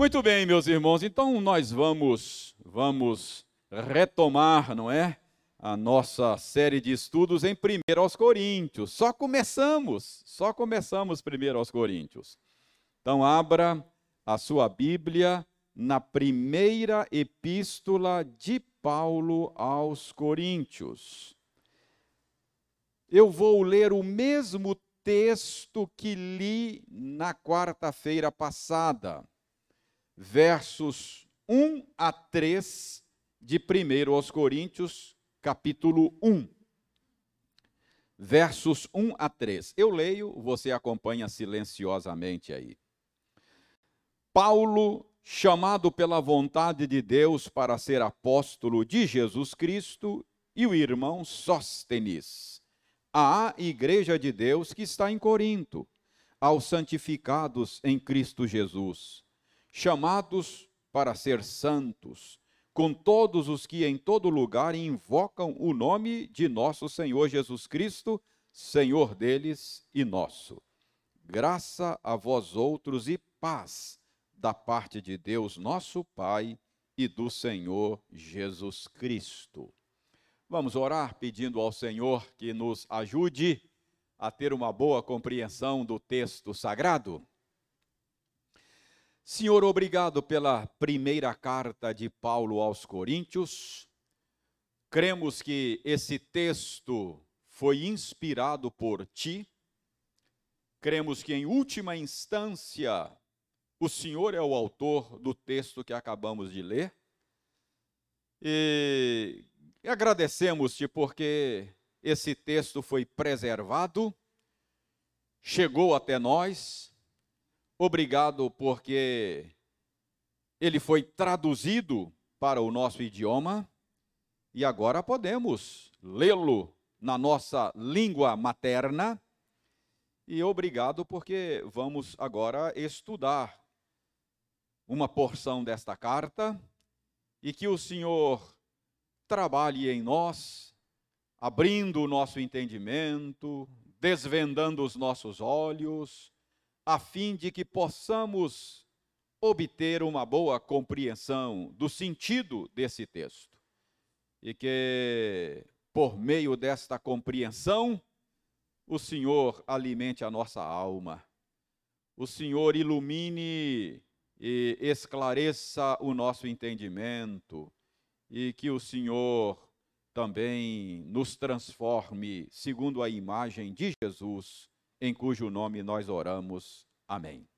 Muito bem, meus irmãos, então nós vamos vamos retomar, não é? A nossa série de estudos em 1 aos Coríntios. Só começamos, só começamos 1 aos Coríntios. Então abra a sua Bíblia na primeira epístola de Paulo aos Coríntios. Eu vou ler o mesmo texto que li na quarta-feira passada versos 1 a 3 de 1 aos Coríntios, capítulo 1. Versos 1 a 3. Eu leio, você acompanha silenciosamente aí. Paulo, chamado pela vontade de Deus para ser apóstolo de Jesus Cristo, e o irmão Sóstenes, à igreja de Deus que está em Corinto, aos santificados em Cristo Jesus chamados para ser santos, com todos os que em todo lugar invocam o nome de nosso Senhor Jesus Cristo, Senhor deles e nosso. Graça a vós outros e paz da parte de Deus, nosso Pai, e do Senhor Jesus Cristo. Vamos orar pedindo ao Senhor que nos ajude a ter uma boa compreensão do texto sagrado. Senhor, obrigado pela primeira carta de Paulo aos Coríntios. Cremos que esse texto foi inspirado por ti. Cremos que, em última instância, o Senhor é o autor do texto que acabamos de ler. E agradecemos-te porque esse texto foi preservado, chegou até nós Obrigado porque ele foi traduzido para o nosso idioma e agora podemos lê-lo na nossa língua materna. E obrigado porque vamos agora estudar uma porção desta carta e que o Senhor trabalhe em nós, abrindo o nosso entendimento, desvendando os nossos olhos, a fim de que possamos obter uma boa compreensão do sentido desse texto. E que, por meio desta compreensão, o Senhor alimente a nossa alma. O Senhor ilumine e esclareça o nosso entendimento. E que o Senhor também nos transforme segundo a imagem de Jesus em cujo nome nós oramos. Amém.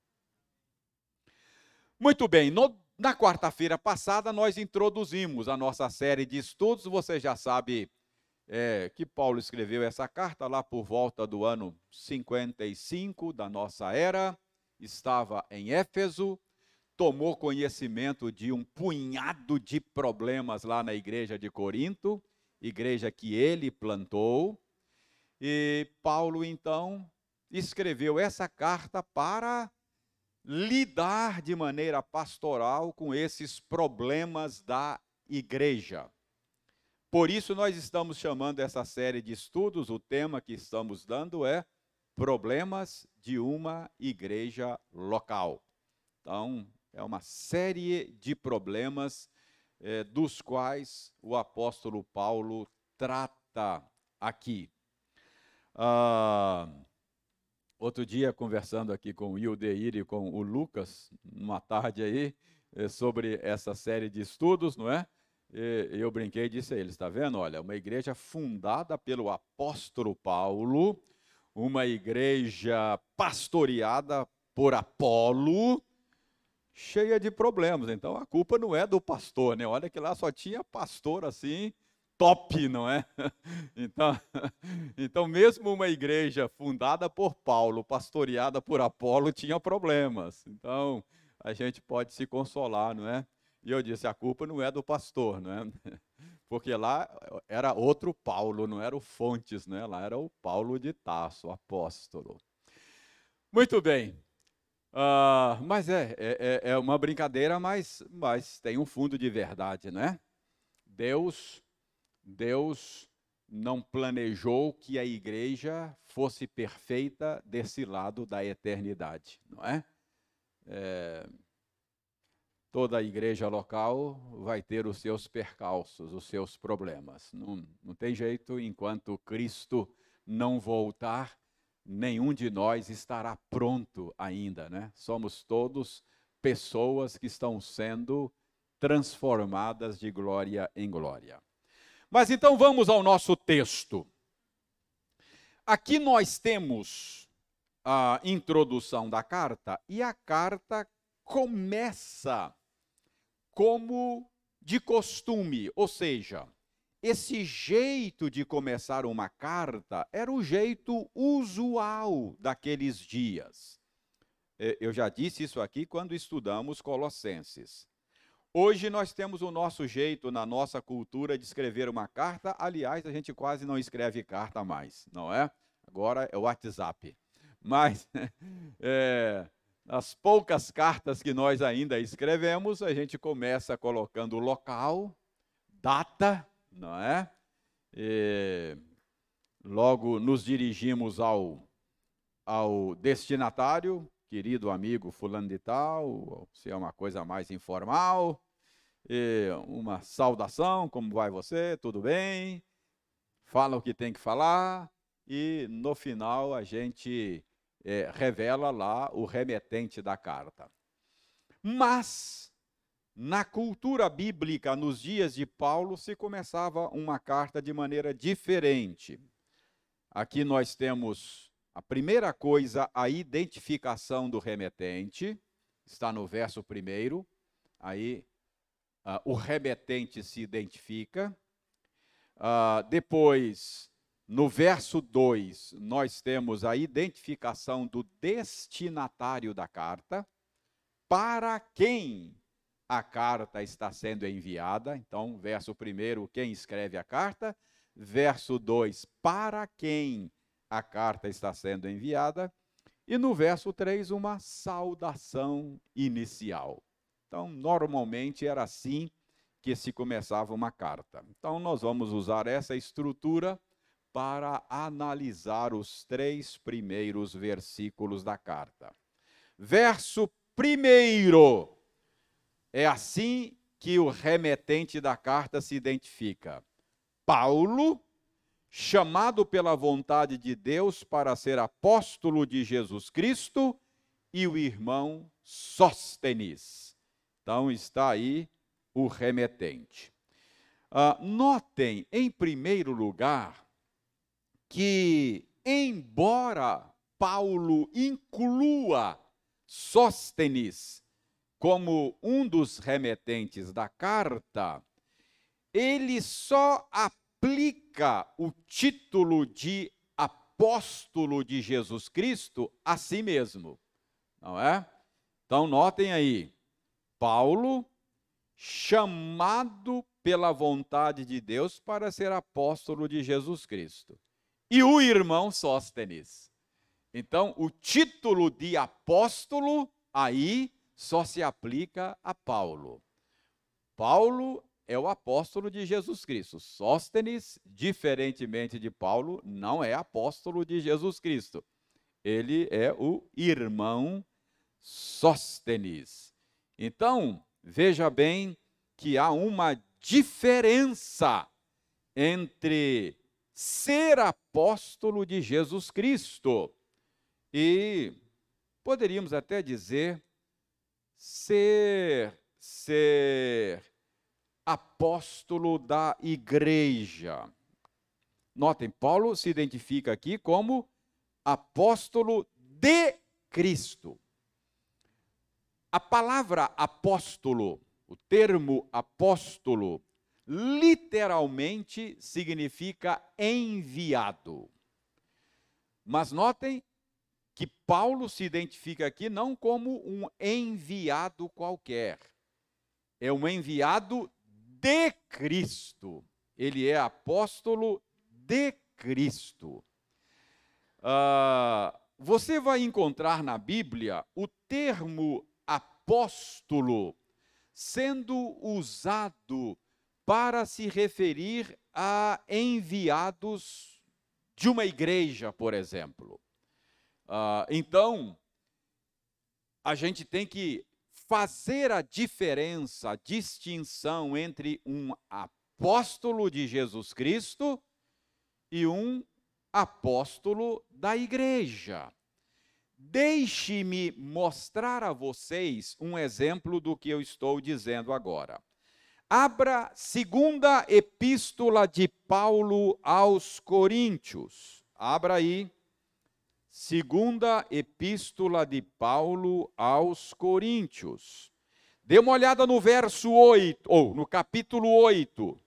Muito bem, no, na quarta-feira passada nós introduzimos a nossa série de estudos. Você já sabe é, que Paulo escreveu essa carta lá por volta do ano 55 da nossa era, estava em Éfeso, tomou conhecimento de um punhado de problemas lá na igreja de Corinto, igreja que ele plantou. E Paulo então escreveu essa carta para lidar de maneira pastoral com esses problemas da igreja. Por isso, nós estamos chamando essa série de estudos, o tema que estamos dando é Problemas de uma Igreja Local. Então, é uma série de problemas eh, dos quais o apóstolo Paulo trata aqui. Ah, Outro dia, conversando aqui com o Ildeir e com o Lucas, numa tarde aí, eh, sobre essa série de estudos, não é? E eu brinquei e disse a eles: está vendo? Olha, uma igreja fundada pelo apóstolo Paulo, uma igreja pastoreada por Apolo, cheia de problemas. Então a culpa não é do pastor, né? Olha que lá só tinha pastor assim, top, não é? Então, então, mesmo uma igreja fundada por Paulo, pastoreada por Apolo, tinha problemas. Então, a gente pode se consolar, não é? E eu disse: a culpa não é do pastor, não é? Porque lá era outro Paulo, não era o Fontes, né? Lá era o Paulo de Tasso, apóstolo. Muito bem. Uh, mas é, é, é uma brincadeira, mas, mas tem um fundo de verdade, né? Deus Deus não planejou que a igreja fosse perfeita desse lado da eternidade, não é? é toda igreja local vai ter os seus percalços, os seus problemas. Não, não tem jeito, enquanto Cristo não voltar, nenhum de nós estará pronto ainda, né? Somos todos pessoas que estão sendo transformadas de glória em glória. Mas então vamos ao nosso texto. Aqui nós temos a introdução da carta e a carta começa como de costume, ou seja, esse jeito de começar uma carta era o jeito usual daqueles dias. É, eu já disse isso aqui quando estudamos Colossenses. Hoje nós temos o nosso jeito, na nossa cultura, de escrever uma carta. Aliás, a gente quase não escreve carta mais, não é? Agora é o WhatsApp. Mas é, as poucas cartas que nós ainda escrevemos, a gente começa colocando local, data, não é? E logo nos dirigimos ao, ao destinatário, querido amigo fulano de tal, se é uma coisa mais informal, uma saudação, como vai você, tudo bem? Fala o que tem que falar e no final a gente é, revela lá o remetente da carta. Mas na cultura bíblica, nos dias de Paulo, se começava uma carta de maneira diferente. Aqui nós temos a primeira coisa, a identificação do remetente, está no verso primeiro. Aí uh, o remetente se identifica. Uh, depois, no verso 2, nós temos a identificação do destinatário da carta, para quem a carta está sendo enviada. Então, verso 1, quem escreve a carta. Verso 2, para quem a carta está sendo enviada. E no verso 3, uma saudação inicial. Então, normalmente era assim que se começava uma carta. Então, nós vamos usar essa estrutura para analisar os três primeiros versículos da carta. Verso primeiro é assim que o remetente da carta se identifica. Paulo, chamado pela vontade de Deus para ser apóstolo de Jesus Cristo, e o irmão Sóstenes. Então está aí o remetente. Uh, notem, em primeiro lugar, que, embora Paulo inclua Sóstenes como um dos remetentes da carta, ele só aplica o título de apóstolo de Jesus Cristo a si mesmo, não é? Então, notem aí, Paulo, chamado pela vontade de Deus para ser apóstolo de Jesus Cristo, e o irmão Sóstenes. Então, o título de apóstolo aí só se aplica a Paulo. Paulo é o apóstolo de Jesus Cristo. Sóstenes, diferentemente de Paulo, não é apóstolo de Jesus Cristo. Ele é o irmão Sóstenes. Então, veja bem que há uma diferença entre ser apóstolo de Jesus Cristo e poderíamos até dizer ser, ser apóstolo da igreja. Notem, Paulo se identifica aqui como apóstolo de Cristo. A palavra apóstolo, o termo apóstolo, literalmente significa enviado. Mas notem que Paulo se identifica aqui não como um enviado qualquer, é um enviado de Cristo. Ele é apóstolo de Cristo. Uh, você vai encontrar na Bíblia o termo apóstolo sendo usado para se referir a enviados de uma igreja, por exemplo. Ah, então, a gente tem que fazer a diferença, a distinção entre um apóstolo de Jesus Cristo e um apóstolo da igreja. Deixe-me mostrar a vocês um exemplo do que eu estou dizendo agora. Abra segunda epístola de Paulo aos Coríntios. Abra aí. Segunda epístola de Paulo aos Coríntios. Dê uma olhada no verso 8, ou no capítulo 8.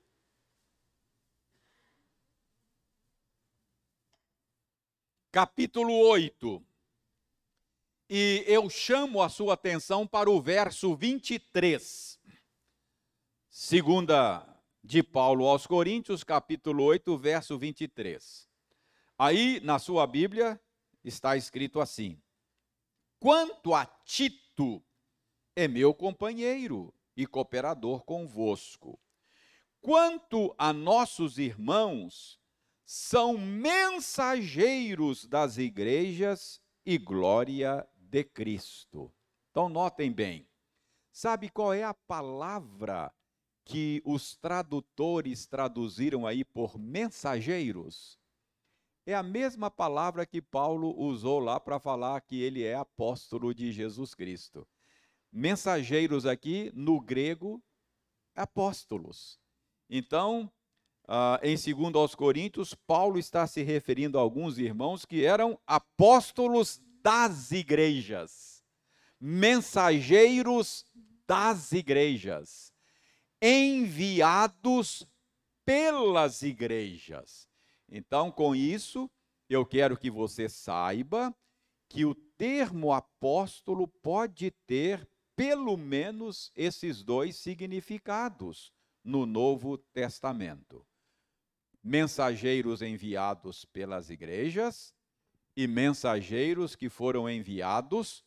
Capítulo 8. E eu chamo a sua atenção para o verso 23. Segunda de Paulo aos Coríntios, capítulo 8, verso 23. Aí, na sua Bíblia, está escrito assim: Quanto a Tito, é meu companheiro e cooperador convosco. Quanto a nossos irmãos, são mensageiros das igrejas e glória de Cristo. Então, notem bem, sabe qual é a palavra que os tradutores traduziram aí por mensageiros? É a mesma palavra que Paulo usou lá para falar que ele é apóstolo de Jesus Cristo. Mensageiros aqui, no grego, apóstolos. Então, uh, em 2 aos Coríntios, Paulo está se referindo a alguns irmãos que eram apóstolos das igrejas, mensageiros das igrejas, enviados pelas igrejas. Então, com isso, eu quero que você saiba que o termo apóstolo pode ter pelo menos esses dois significados no Novo Testamento: mensageiros enviados pelas igrejas e mensageiros que foram enviados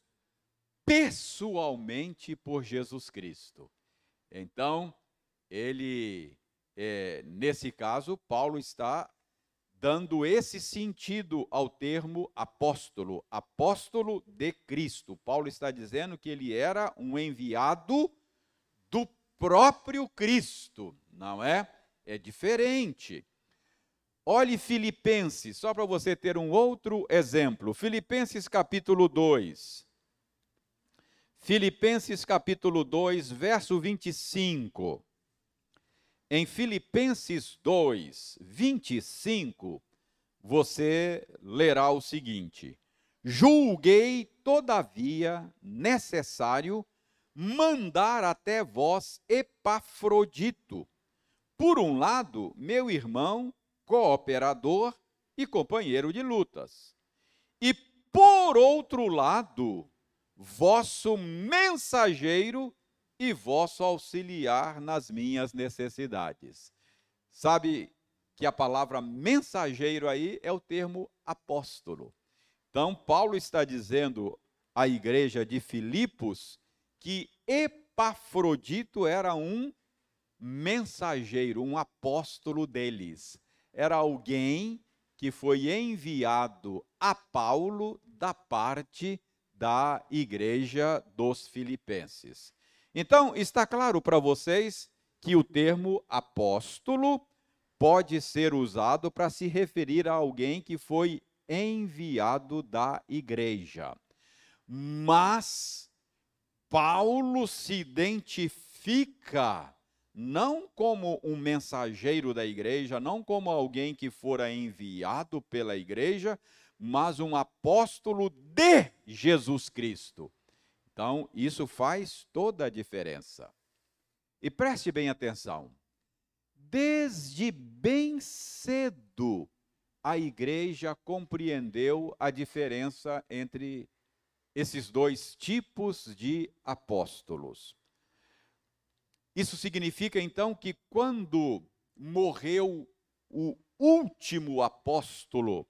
pessoalmente por Jesus Cristo. Então, ele, é, nesse caso, Paulo está dando esse sentido ao termo apóstolo, apóstolo de Cristo. Paulo está dizendo que ele era um enviado do próprio Cristo, não é? É diferente. Olhe Filipenses, só para você ter um outro exemplo. Filipenses capítulo 2. Filipenses capítulo 2, verso 25. Em Filipenses 2, 25, você lerá o seguinte: Julguei, todavia, necessário mandar até vós Epafrodito, por um lado, meu irmão, cooperador e companheiro de lutas, e por outro lado, vosso mensageiro e vosso auxiliar nas minhas necessidades. Sabe que a palavra mensageiro aí é o termo apóstolo. Então, Paulo está dizendo à igreja de Filipos que Epafrodito era um mensageiro, um apóstolo deles. Era alguém que foi enviado a Paulo da parte da igreja dos filipenses. Então, está claro para vocês que o termo apóstolo pode ser usado para se referir a alguém que foi enviado da igreja. Mas Paulo se identifica não como um mensageiro da igreja, não como alguém que fora enviado pela igreja, mas um apóstolo de Jesus Cristo. Então, isso faz toda a diferença. E preste bem atenção. Desde bem cedo, a igreja compreendeu a diferença entre esses dois tipos de apóstolos. Isso significa então que quando morreu o último apóstolo,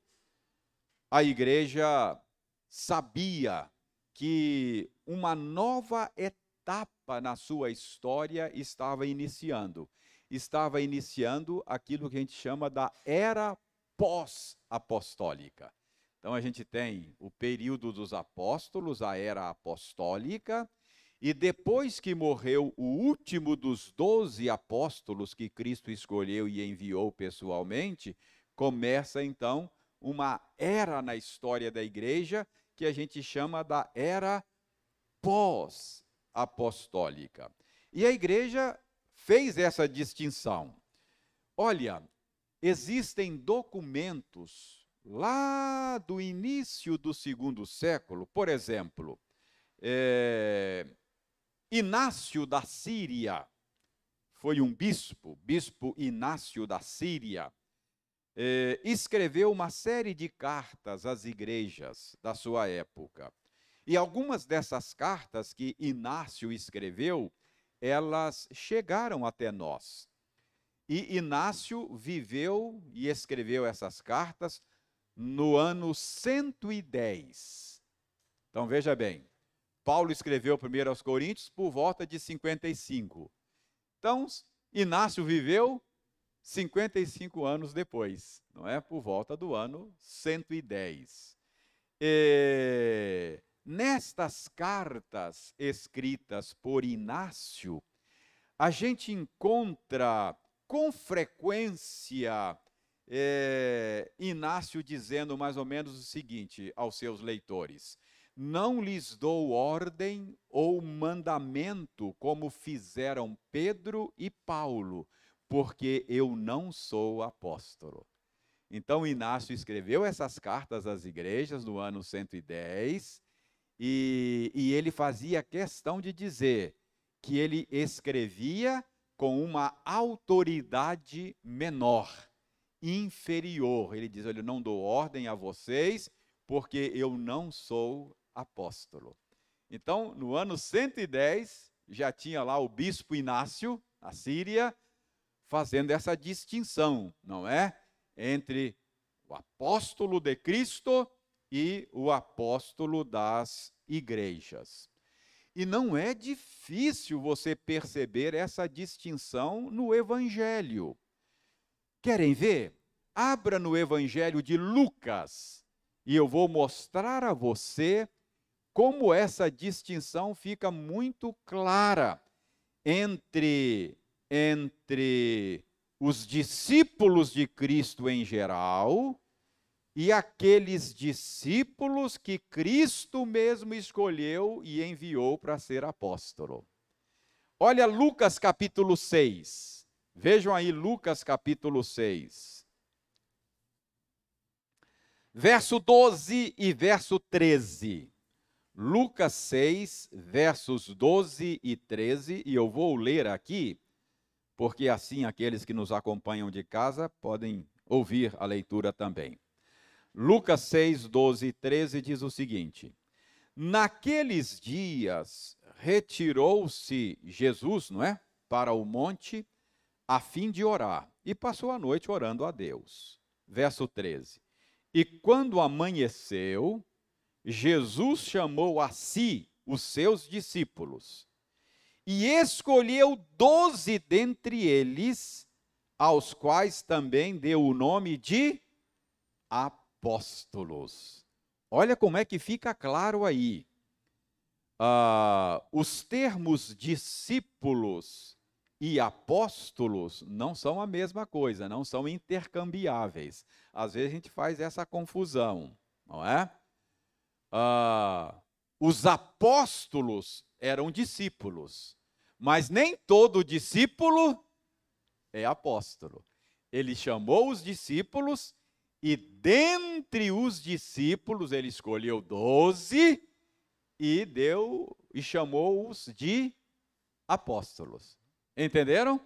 a igreja sabia que uma nova etapa na sua história estava iniciando. Estava iniciando aquilo que a gente chama da era pós-apostólica. Então a gente tem o período dos apóstolos, a era apostólica, E depois que morreu o último dos doze apóstolos que Cristo escolheu e enviou pessoalmente, começa então uma era na história da igreja que a gente chama da era pós-apostólica. E a igreja fez essa distinção. Olha, existem documentos lá do início do segundo século, por exemplo, é, Inácio da Síria foi um bispo, bispo Inácio da Síria, é, escreveu uma série de cartas às igrejas da sua época. E algumas dessas cartas que Inácio escreveu, elas chegaram até nós. E Inácio viveu e escreveu essas cartas no ano 110. Então veja bem, Paulo escreveu primeiro aos Coríntios por volta de 55. Então, Inácio viveu 55 anos depois, não é? Por volta do ano 110. E, nestas cartas escritas por Inácio, a gente encontra com frequência é, Inácio dizendo mais ou menos o seguinte aos seus leitores: não lhes dou ordem ou mandamento como fizeram Pedro e Paulo, porque eu não sou apóstolo. Então Inácio escreveu essas cartas às igrejas no ano 110 e, e ele fazia questão de dizer que ele escrevia com uma autoridade menor, inferior. Ele diz: Olha, eu não dou ordem a vocês, porque eu não sou apóstolo. Então, no ano 110, já tinha lá o bispo Inácio, na Síria, fazendo essa distinção, não é? Entre o apóstolo de Cristo e o apóstolo das igrejas. E não é difícil você perceber essa distinção no Evangelho. Querem ver? Abra no Evangelho de Lucas e eu vou mostrar a você como essa distinção fica muito clara entre, entre os discípulos de Cristo em geral e aqueles discípulos que Cristo mesmo escolheu e enviou para ser apóstolo. Olha Lucas capítulo 6. Vejam aí Lucas capítulo 6. Verso 12 e verso 13. Lucas 6, versos 12 e 13, e eu vou ler aqui, porque assim aqueles que nos acompanham de casa podem ouvir a leitura também. Lucas 6, 12 e 13 diz o seguinte: Naqueles dias retirou-se Jesus, não é? Para o monte, a fim de orar, e passou a noite orando a Deus. Verso 13: E quando amanheceu, Jesus chamou a si os seus discípulos e escolheu doze dentre eles, aos quais também deu o nome de apóstolos. Olha como é que fica claro aí. Ah, os termos discípulos e apóstolos não são a mesma coisa, não são intercambiáveis. Às vezes a gente faz essa confusão, não é? ah, os apóstolos eram discípulos, mas nem todo discípulo é apóstolo. Ele chamou os discípulos e dentre os discípulos ele escolheu doze e deu e chamou-os de apóstolos. Entenderam?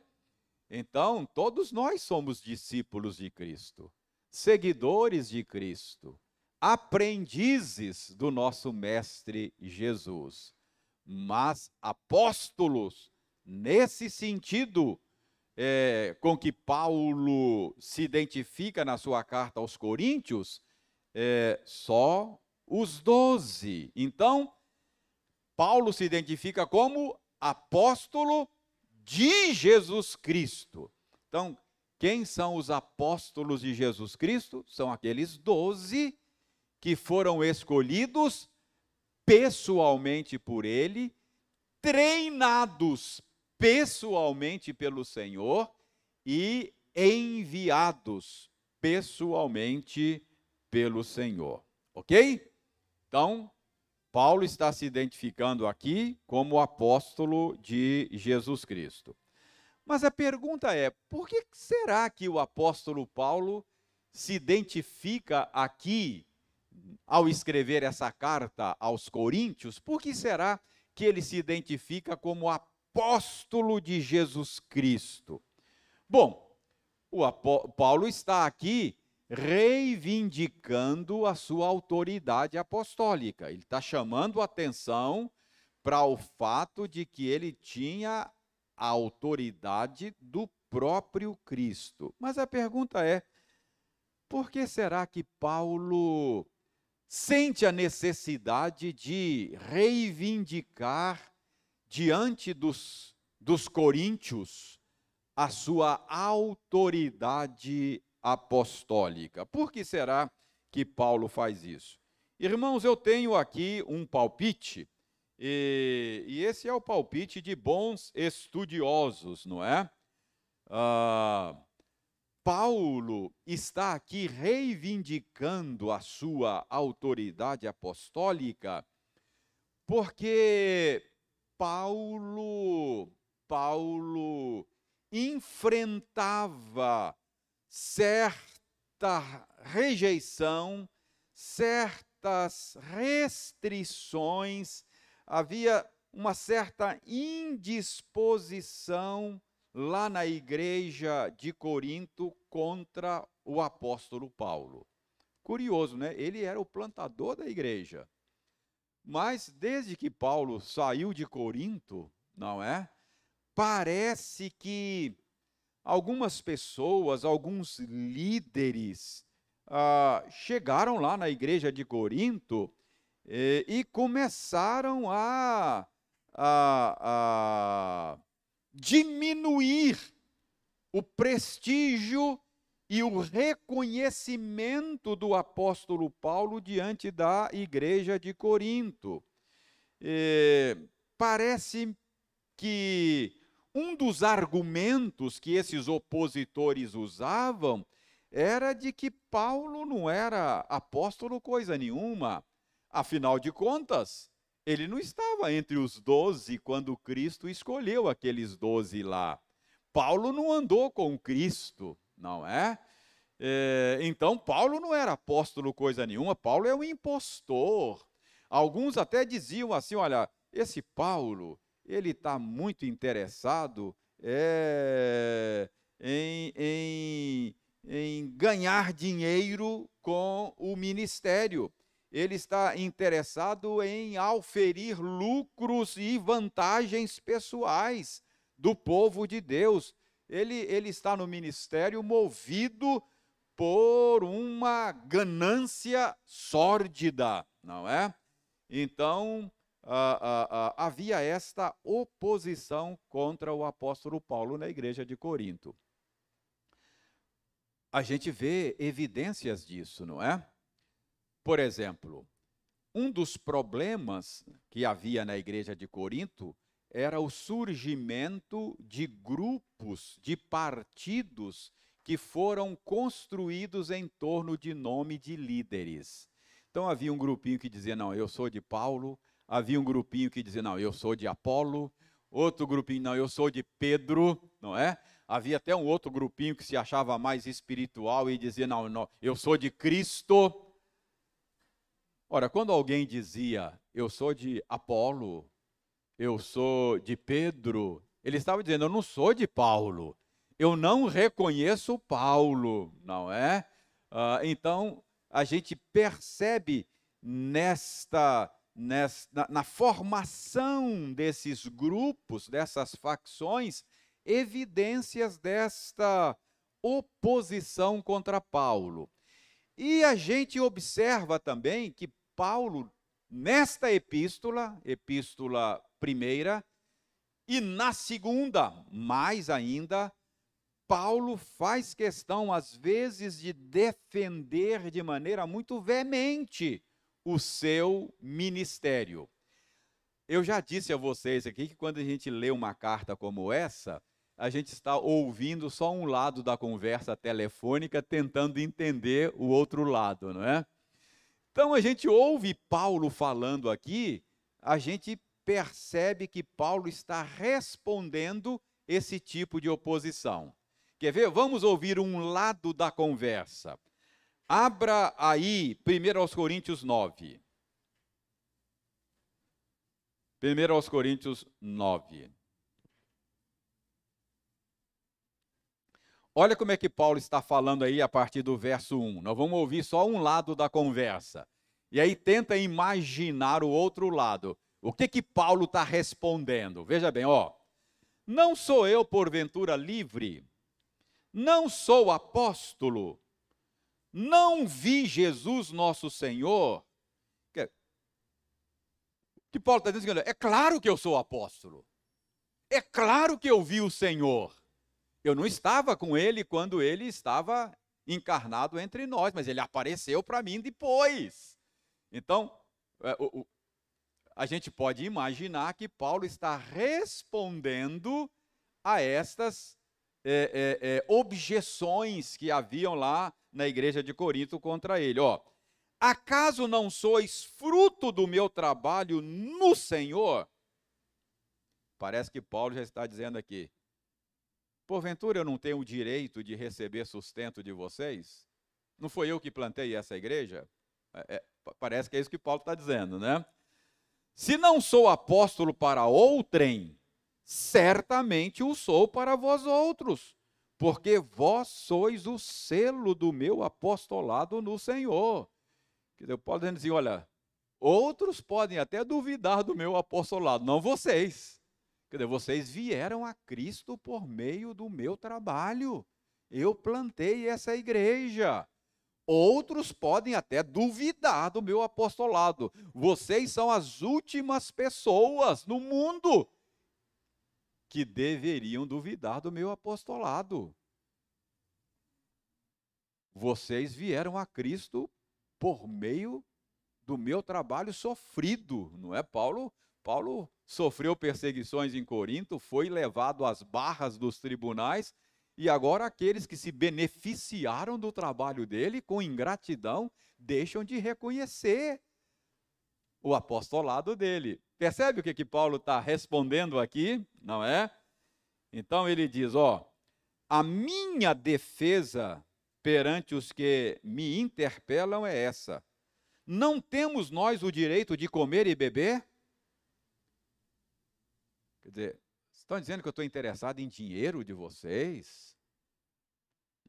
Então, todos nós somos discípulos de Cristo, seguidores de Cristo aprendizes do nosso Mestre Jesus, mas apóstolos, nesse sentido é, com que Paulo se identifica na sua carta aos Coríntios, é, só os doze. Então, Paulo se identifica como apóstolo de Jesus Cristo. Então, quem são os apóstolos de Jesus Cristo? São aqueles doze que foram escolhidos pessoalmente por ele, treinados pessoalmente pelo Senhor e enviados pessoalmente pelo Senhor. Ok? Então, Paulo está se identificando aqui como apóstolo de Jesus Cristo. Mas a pergunta é: por que será que o apóstolo Paulo se identifica aqui ao escrever essa carta aos Coríntios? Por que será que ele se identifica como apóstolo de Jesus Cristo? Bom, o Paulo está aqui reivindicando a sua autoridade apostólica. Ele está chamando atenção para o fato de que ele tinha a autoridade do próprio Cristo. Mas a pergunta é: por que será que Paulo sente a necessidade de reivindicar diante dos, dos coríntios a sua autoridade apostólica? Por que será que Paulo faz isso? Irmãos, eu tenho aqui um palpite e, e esse é o palpite de bons estudiosos, não é? Ah, Paulo está aqui reivindicando a sua autoridade apostólica, porque Paulo, Paulo enfrentava certa rejeição, certas restrições havia uma certa indisposição lá na igreja de Corinto contra o apóstolo Paulo. Curioso, né? Ele era o plantador da igreja. Mas desde que Paulo saiu de Corinto, não é? Parece que algumas pessoas, alguns líderes, ah, chegaram lá na igreja de Corinto e, e começaram a, a, a diminuir o prestígio e o reconhecimento do apóstolo Paulo diante da igreja de Corinto. parece que um dos argumentos que esses opositores usavam era de que Paulo não era apóstolo coisa nenhuma. Afinal de contas, ele não estava entre os doze quando Cristo escolheu aqueles doze lá. Paulo não andou com Cristo, não é? é? Então, Paulo não era apóstolo coisa nenhuma, Paulo é um impostor. Alguns até diziam assim: olha, esse Paulo, ele está muito interessado é, em, em, em ganhar dinheiro com o ministério ele está interessado em auferir lucros e vantagens pessoais do povo de Deus. Ele, ele está no ministério movido por uma ganância sórdida, não é? Então, ah, ah, ah, havia esta oposição contra o apóstolo Paulo na igreja de Corinto. A gente vê evidências disso, não é? Por exemplo, um dos problemas que havia na igreja de Corinto era o surgimento de grupos, de partidos que foram construídos em torno de nome de líderes. Então havia um grupinho que dizia: "Não, eu sou de Paulo", havia um grupinho que dizia: "Não, eu sou de Apolo", outro grupinho: "Não, eu sou de Pedro", não é? Havia até um outro grupinho que se achava mais espiritual e dizia: "Não, não eu sou de Cristo". Ora, quando alguém dizia, eu sou de Apolo, eu sou de Pedro, ele estava dizendo, eu não sou de Paulo, eu não reconheço Paulo, não é? Uh, então, a gente percebe nesta, nesta na, na formação desses grupos, dessas facções, evidências desta oposição contra Paulo. E a gente observa também que Paulo, nesta epístola, epístola primeira, e na segunda, mais ainda, Paulo faz questão, às vezes, de defender de maneira muito veemente o seu ministério. Eu já disse a vocês aqui que quando a gente lê uma carta como essa, a gente está ouvindo só um lado da conversa telefônica, tentando entender o outro lado, não é? Então a gente ouve Paulo falando aqui, a gente percebe que Paulo está respondendo esse tipo de oposição. Quer ver? Vamos ouvir um lado da conversa. Abra aí, 1 aos Coríntios 9. 1 aos Coríntios 9. Olha como é que Paulo está falando aí a partir do verso 1. Nós vamos ouvir só um lado da conversa. E aí tenta imaginar o outro lado. O que que Paulo está respondendo? Veja bem, ó. Não sou eu, porventura, livre? Não sou apóstolo? Não vi Jesus nosso Senhor? Que Paulo está dizendo? É claro que eu sou apóstolo. É claro que eu vi o Senhor. Eu não estava com ele quando ele estava encarnado entre nós, mas ele apareceu para mim depois. Então, é, a gente pode imaginar que Paulo está respondendo a estas é, é, é, objeções que haviam lá na igreja de Corinto contra ele. Ó, acaso não sois fruto do meu trabalho no Senhor? Parece que Paulo já está dizendo aqui: Porventura eu não tenho o direito de receber sustento de vocês? Não foi eu que plantei essa igreja? É, é, parece que é isso que Paulo está dizendo, né? Se não sou apóstolo para outrem, certamente o sou para vós outros, porque vós sois o selo do meu apostolado no Senhor. Dizer, Paulo dizendo assim, olha, outros podem até duvidar do meu apostolado, não vocês. Quer dizer, vocês vieram a Cristo por meio do meu trabalho. Eu plantei essa igreja. Outros podem até duvidar do meu apostolado. Vocês são as últimas pessoas no mundo que deveriam duvidar do meu apostolado. Vocês vieram a Cristo por meio do meu trabalho sofrido, não é Paulo? Paulo sofreu perseguições em Corinto, foi levado às barras dos tribunais, e agora aqueles que se beneficiaram do trabalho dele com ingratidão deixam de reconhecer o apostolado dele. Percebe o que, que Paulo está respondendo aqui? Não é? Então ele diz: ó, a minha defesa perante os que me interpelam é essa. Não temos nós o direito de comer e beber? Quer dizer, estão dizendo que eu estou interessado em dinheiro de vocês?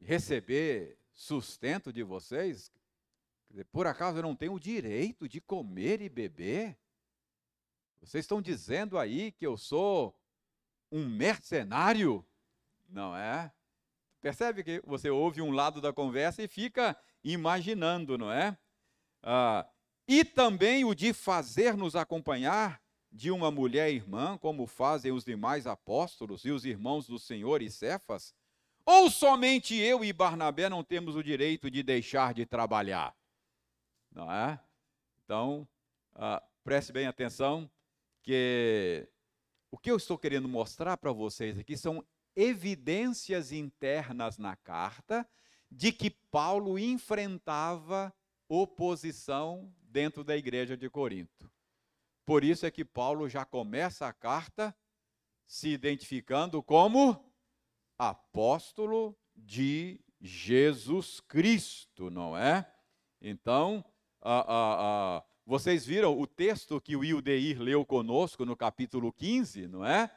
Receber sustento de vocês? Dizer, por acaso eu não tenho o direito de comer e beber? Vocês estão dizendo aí que eu sou um mercenário? Não é? Percebe que você ouve um lado da conversa e fica imaginando, não é? Ah, e também o de fazer-nos acompanhar de uma mulher irmã, como fazem os demais apóstolos e os irmãos do Senhor e Cefas? Ou somente eu e Barnabé não temos o direito de deixar de trabalhar? Não é? Então, ah, preste bem atenção, que o que eu estou querendo mostrar para vocês aqui são evidências internas na carta de que Paulo enfrentava oposição dentro da igreja de Corinto. Por isso é que Paulo já começa a carta se identificando como apóstolo de Jesus Cristo, não é? Então, vocês viram o texto que o Ildeir leu conosco no capítulo 15, não é?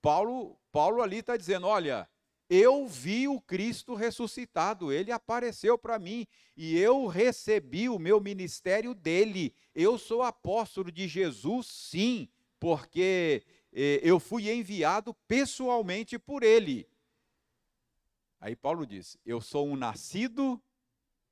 Paulo, Paulo ali está dizendo: olha, eu vi o Cristo ressuscitado, ele apareceu para mim e eu recebi o meu ministério dele. Eu sou apóstolo de Jesus, sim, porque eh, eu fui enviado pessoalmente por ele. Aí Paulo diz: Eu sou um nascido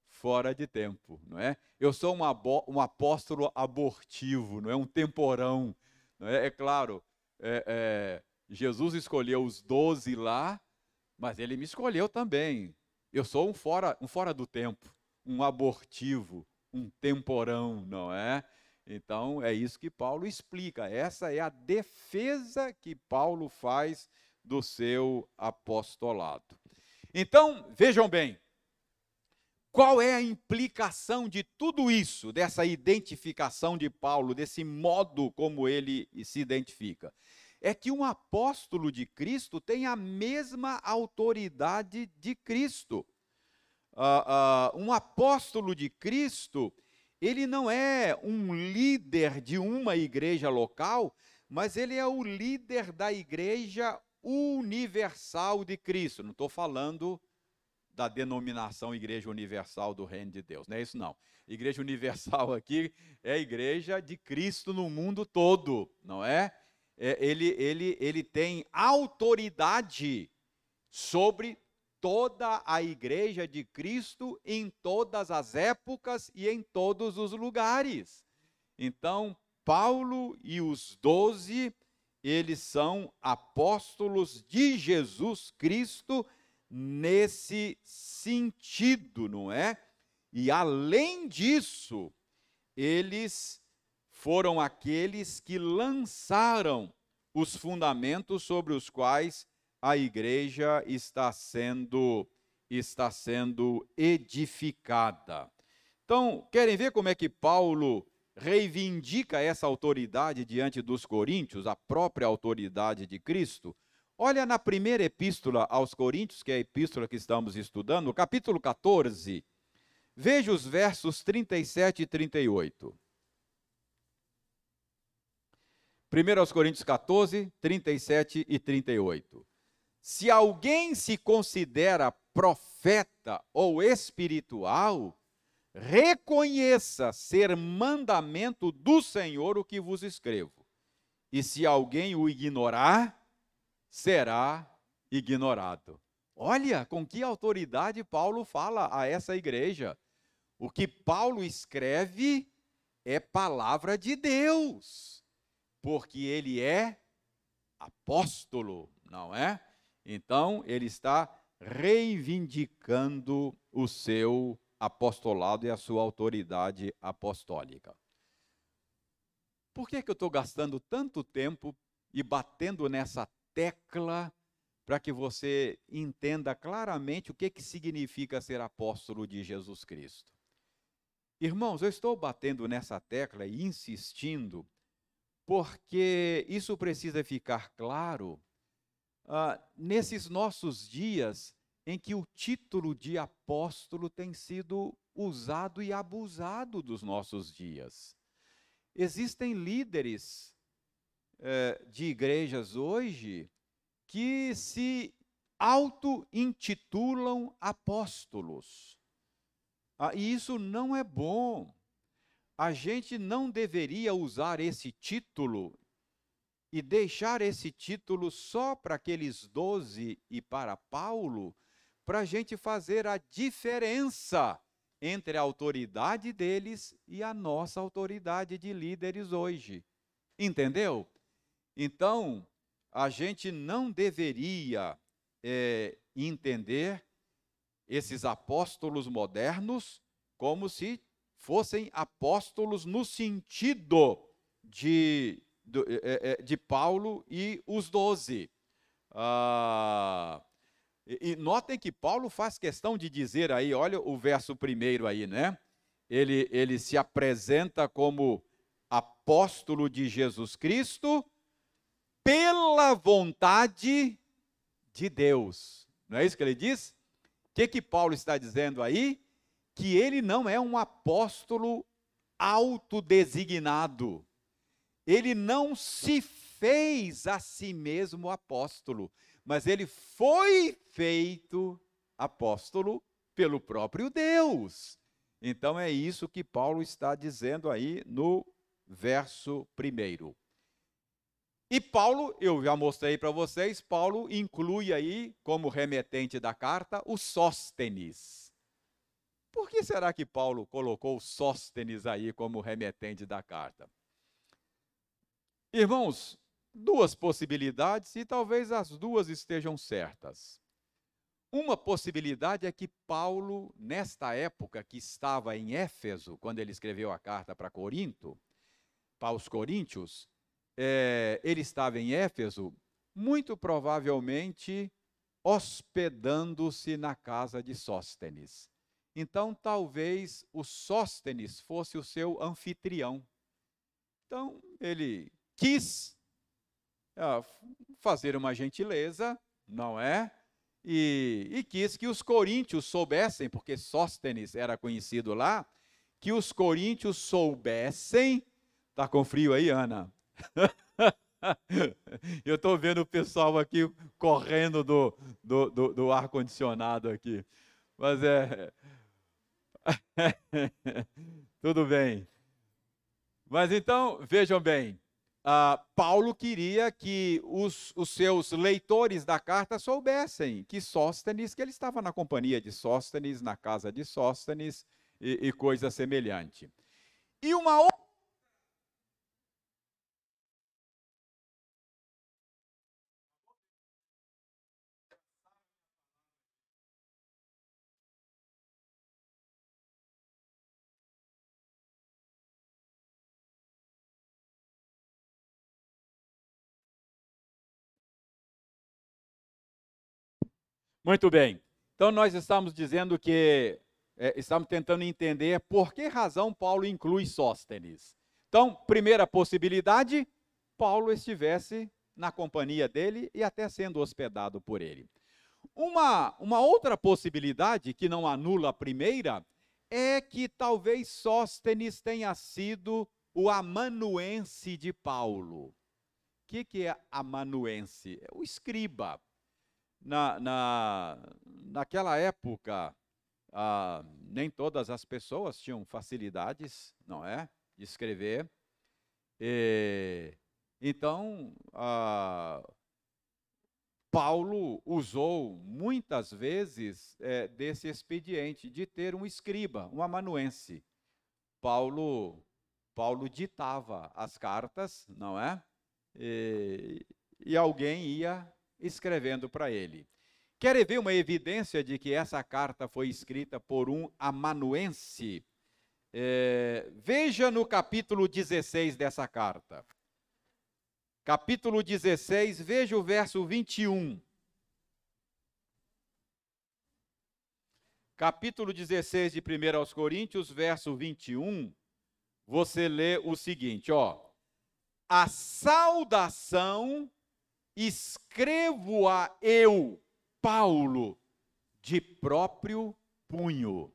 fora de tempo, não é? Eu sou um, um apóstolo abortivo, não é? Um temporão. Não é? é claro, é, é, Jesus escolheu os doze lá mas ele me escolheu também. Eu sou um fora, um fora do tempo, um abortivo, um temporão, não é? Então, é isso que Paulo explica. Essa é a defesa que Paulo faz do seu apostolado. Então, vejam bem, qual é a implicação de tudo isso, dessa identificação de Paulo, desse modo como ele se identifica? É que um apóstolo de Cristo tem a mesma autoridade de Cristo. Uh, uh, um apóstolo de Cristo, ele não é um líder de uma igreja local, mas ele é o líder da igreja universal de Cristo. Não estou falando da denominação Igreja Universal do Reino de Deus, não é isso não. Igreja Universal aqui é a igreja de Cristo no mundo todo, não é? é ele, ele, ele tem autoridade sobre toda a igreja de Cristo em todas as épocas e em todos os lugares. Então, Paulo e os doze eles são apóstolos de Jesus Cristo nesse sentido, não é? E além disso, eles foram aqueles que lançaram os fundamentos sobre os quais a igreja está sendo está sendo edificada. Então, querem ver como é que Paulo reivindica essa autoridade diante dos coríntios, a própria autoridade de Cristo. Olha na primeira epístola aos Coríntios, que é a epístola que estamos estudando, capítulo 14. Veja os versos 37 e 38. 1 aos Coríntios 14, 37 e 38. Se alguém se considera profeta ou espiritual, reconheça ser mandamento do Senhor o que vos escrevo. E se alguém o ignorar, será ignorado. Olha com que autoridade Paulo fala a essa igreja. O que Paulo escreve é palavra de Deus, porque ele é apóstolo, não é? Então, ele está reivindicando o seu apostolado e a sua autoridade apostólica. Por que, que eu estou gastando tanto tempo e batendo nessa tecla para que você entenda claramente o que, que significa ser apóstolo de Jesus Cristo? Irmãos, eu estou batendo nessa tecla e insistindo, porque isso precisa ficar claro uh, nesses nossos dias em que o título de apóstolo tem sido usado e abusado dos nossos dias. Existem líderes eh, de igrejas hoje que se auto-intitulam apóstolos. Ah, e isso não é bom. A gente não deveria usar esse título e deixar esse título só para aqueles doze e para Paulo, para a gente fazer a diferença entre a autoridade deles e a nossa autoridade de líderes hoje. Entendeu? Então, a gente não deveria é, entender esses apóstolos modernos como se fossem apóstolos no sentido de, de, é, é, de Paulo e os doze. Ah, e notem que Paulo faz questão de dizer aí, olha o verso primeiro aí, né? Ele, ele se apresenta como apóstolo de Jesus Cristo pela vontade de Deus. Não é isso que ele diz? O que, que Paulo está dizendo aí? Que ele não é um apóstolo autodesignado. Ele não se fez a si mesmo apóstolo mas ele foi feito apóstolo pelo próprio Deus. Então é isso que Paulo está dizendo aí no verso primeiro. E Paulo, eu já mostrei para vocês, Paulo inclui aí como remetente da carta o Sóstenes. Por que será que Paulo colocou Sóstenes aí como remetente da carta? Irmãos, duas possibilidades e talvez as duas estejam certas. Uma possibilidade é que Paulo, nesta época que estava em Éfeso, quando ele escreveu a carta para Corinto, para os coríntios, é, ele estava em Éfeso, muito provavelmente hospedando-se na casa de Sóstenes. Então, talvez o Sóstenes fosse o seu anfitrião. Então, ele quis ah, fazer uma gentileza, não é? E, e, quis que os coríntios soubessem, porque Sóstenes era conhecido lá, que os coríntios soubessem. Tá com frio aí, Ana? Eu estou vendo o pessoal aqui correndo do, do, do, do ar-condicionado aqui. Mas é. Tudo bem. Mas então, vejam bem, uh, Paulo queria que os, os, seus leitores da carta soubessem que Sóstenes, que ele estava na companhia de Sóstenes, na casa de Sóstenes e, e coisa semelhante. E uma outra Muito bem. Então, nós estamos dizendo que, é, estamos tentando entender por que razão Paulo inclui Sóstenes. Então, primeira possibilidade, Paulo estivesse na companhia dele e até sendo hospedado por ele. Uma, uma outra possibilidade, que não anula a primeira, é que talvez Sóstenes tenha sido o amanuense de Paulo. O que, que é amanuense? É o escriba na, na, naquela época, ah, nem todas as pessoas tinham facilidades, não é? De escrever. E, então, ah, Paulo usou muitas vezes é, desse expediente de ter um escriba, um amanuense. Paulo, Paulo ditava as cartas, não é? E, e alguém ia escrevendo para ele. Quer ver uma evidência de que essa carta foi escrita por um amanuense? É, veja no capítulo 16 dessa carta. Capítulo 16, veja o verso 21. Capítulo 16 de 1 aos Coríntios, verso 21, você lê o seguinte, ó. A saudação escrevo-a eu, Paulo, de próprio punho.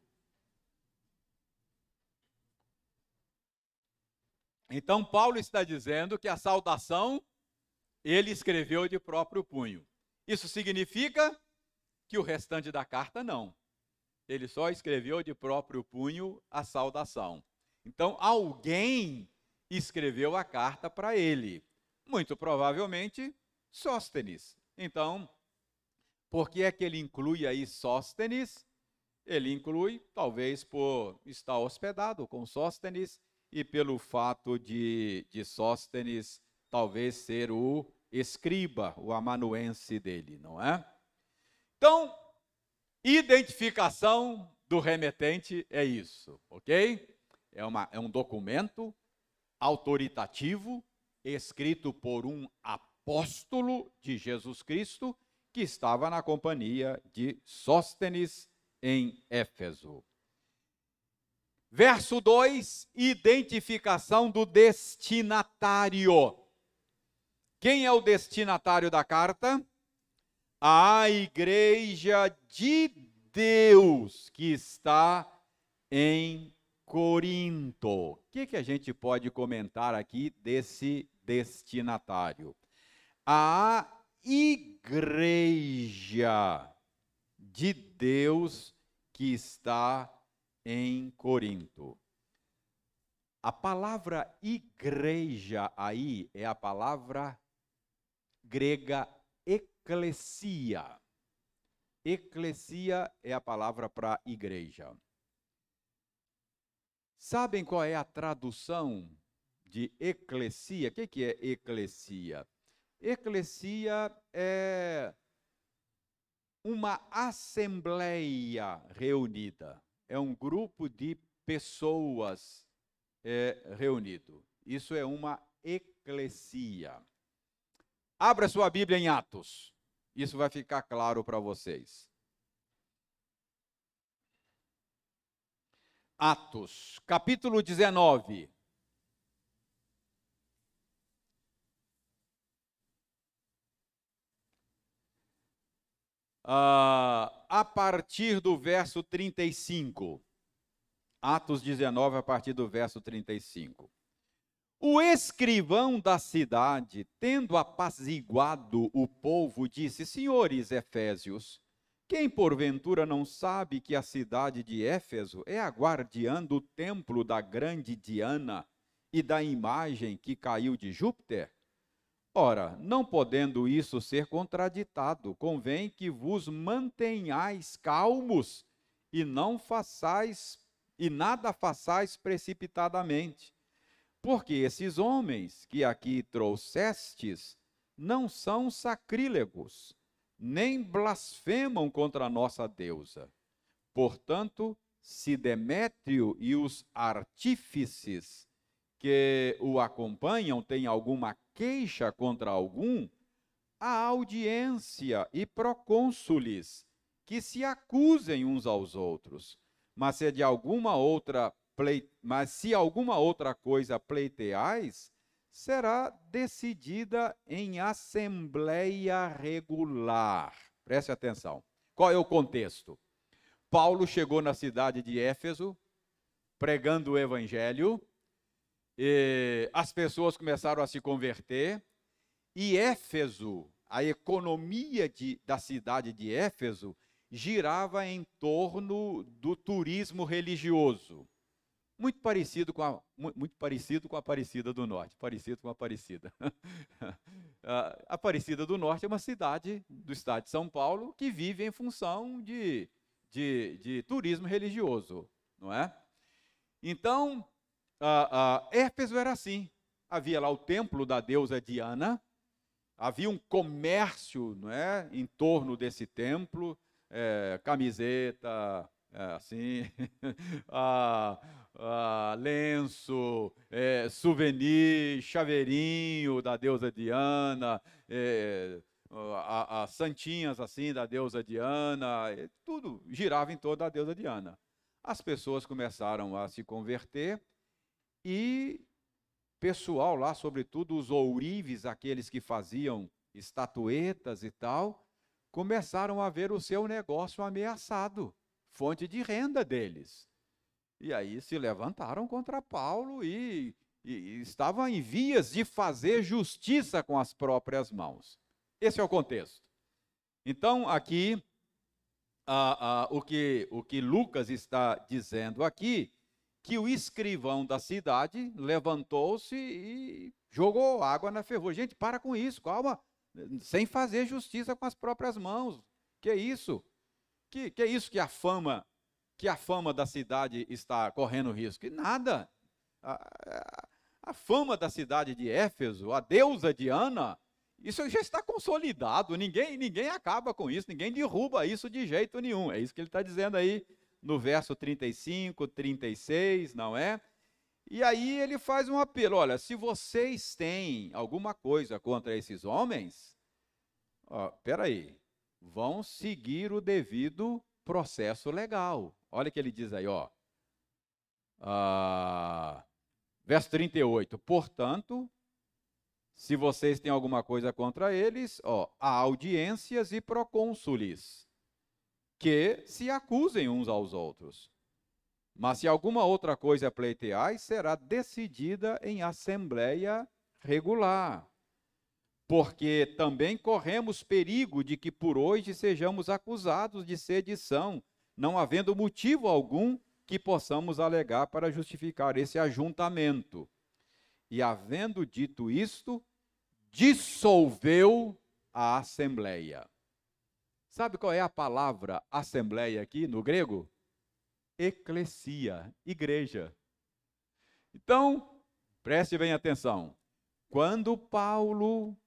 Então, Paulo está dizendo que a saudação ele escreveu de próprio punho. Isso significa que o restante da carta não. Ele só escreveu de próprio punho a saudação. Então, alguém escreveu a carta para ele. Muito provavelmente Sóstenes. Então, por que é que ele inclui aí Sóstenes? Ele inclui, talvez, por estar hospedado com Sóstenes e pelo fato de, de Sóstenes talvez ser o escriba, o amanuense dele, não é? Então, identificação do remetente é isso, ok? É, uma, é um documento autoritativo escrito por um apóstolo apóstolo de Jesus Cristo, que estava na companhia de Sóstenes em Éfeso. Verso 2, identificação do destinatário. Quem é o destinatário da carta? A igreja de Deus que está em Corinto. O que, que a gente pode comentar aqui desse destinatário? A igreja de Deus que está em Corinto. A palavra igreja aí é a palavra grega eclesia. Eclesia é a palavra para igreja. Sabem qual é a tradução de eclesia? O que é eclesia? Eclesia é uma assembleia reunida, é um grupo de pessoas é, reunido. Isso é uma eclesia. Abra sua Bíblia em Atos. Isso vai ficar claro para vocês. Atos, capítulo 19. Uh, a partir do verso 35. Atos 19, a partir do verso 35. O escrivão da cidade, tendo apaziguado o povo, disse: Senhores Efésios, quem porventura não sabe que a cidade de Éfeso é a guardiã do templo da grande Diana e da imagem que caiu de Júpiter? Ora, não podendo isso ser contraditado, convém que vos mantenhais calmos e não façais e nada façais precipitadamente porque esses homens que aqui trouxestes não são sacrílegos, nem blasfemam contra a nossa deusa. Portanto, se Demétrio e os artífices que o acompanham têm alguma queixa contra algum, a audiência e procônsules que se acusem uns aos outros. Mas se é de alguma outra mas se alguma outra coisa pleiteais, será decidida em assembleia regular. Preste atenção. Qual é o contexto? Paulo chegou na cidade de Éfeso, pregando o evangelho, as pessoas começaram a se converter, e Éfeso, a economia de, da cidade de Éfeso, girava em torno do turismo religioso muito parecido com a, muito parecido com a Aparecida do Norte, parecido com a Aparecida. a Aparecida do Norte é uma cidade do estado de São Paulo que vive em função de, de, de turismo religioso, não é? Então, a, a Éfeso era assim. Havia lá o templo da deusa Diana, havia um comércio não é, em torno desse templo, é, camiseta, é, assim, a, ah, lenço, é, souvenir, chaveirinho da deusa Diana, é, as santinhas assim da deusa Diana, tudo girava em torno da deusa Diana. As pessoas começaram a se converter e pessoal lá, sobretudo os ourives, aqueles que faziam estatuetas e tal, começaram a ver o seu negócio ameaçado, fonte de renda deles. E aí se levantaram contra Paulo e, e, e estavam em vias de fazer justiça com as próprias mãos. Esse é o contexto. Então, aqui, o, que, o que Lucas está dizendo aqui, que o escrivão da cidade levantou-se e jogou água na fervura. Gente, para com isso, calma, sem fazer justiça com as próprias mãos. Que é isso? Que, que é isso que a fama que a fama da cidade está correndo risco. E nada. A, a, a fama da cidade de Éfeso, a deusa Diana, isso já está consolidado. Ninguém, ninguém acaba com isso, ninguém derruba isso de jeito nenhum. É isso que ele está dizendo aí no verso 35, 36, não é? E aí ele faz um apelo: olha, se vocês têm alguma coisa contra esses homens, ó, peraí, vão seguir o devido processo legal. Olha o que ele diz aí, ó. Ah, verso 38. Portanto, se vocês têm alguma coisa contra eles, ó, há audiências e procônsules que se acusem uns aos outros. Mas se alguma outra coisa pleiteais, será decidida em assembleia regular. Porque também corremos perigo de que por hoje sejamos acusados de sedição não havendo motivo algum que possamos alegar para justificar esse ajuntamento. E havendo dito isto, dissolveu a assembleia. Sabe qual é a palavra assembleia aqui no grego? Eclesia, igreja. Então, preste bem atenção. Quando Paulo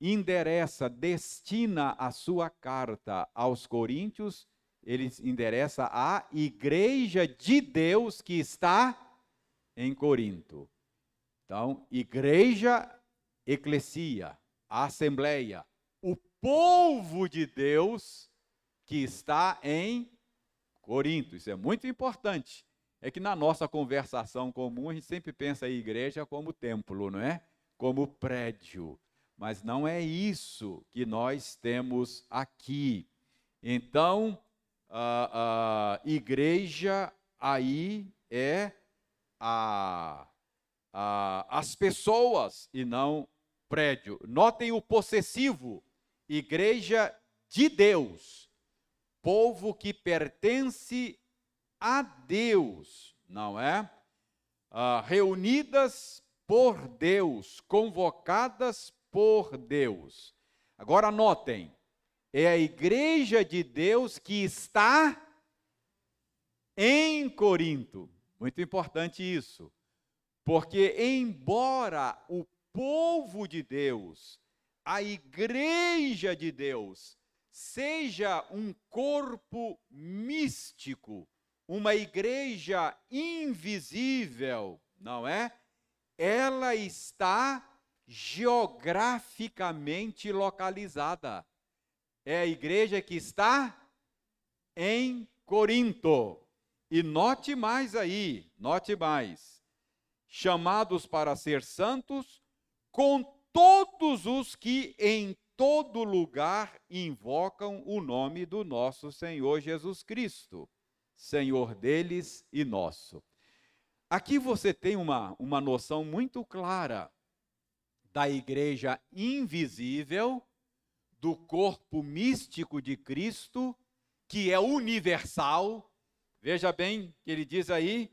endereça, destina a sua carta aos coríntios, ele endereça à igreja de Deus que está em Corinto. Então, igreja, eclesia, assembleia, povo de Deus que está em Corinto. Isso é muito importante. É que na nossa conversação comum a gente sempre pensa em igreja como templo, não é? Como prédio. Mas não é isso que nós temos aqui. Então, a, a igreja aí é a, a, as pessoas e não prédio. Notem o possessivo: igreja de Deus, povo que pertence a Deus, não é? Ah, reunidas por Deus, convocadas por Deus. Agora notem, é a igreja de Deus que está em Corinto. Muito importante isso. Porque, embora o povo de Deus, a igreja de Deus, seja um corpo místico, uma igreja invisível, não é? Ela está geograficamente localizada. É a igreja que está em Corinto. E note mais aí, note mais. Chamados para ser santos, com todos os que em todo lugar invocam o nome do nosso Senhor Jesus Cristo. Senhor deles e nosso. Aqui você tem uma, uma noção muito clara da igreja invisível, do corpo místico de Cristo, que é universal. Veja bem que ele diz aí: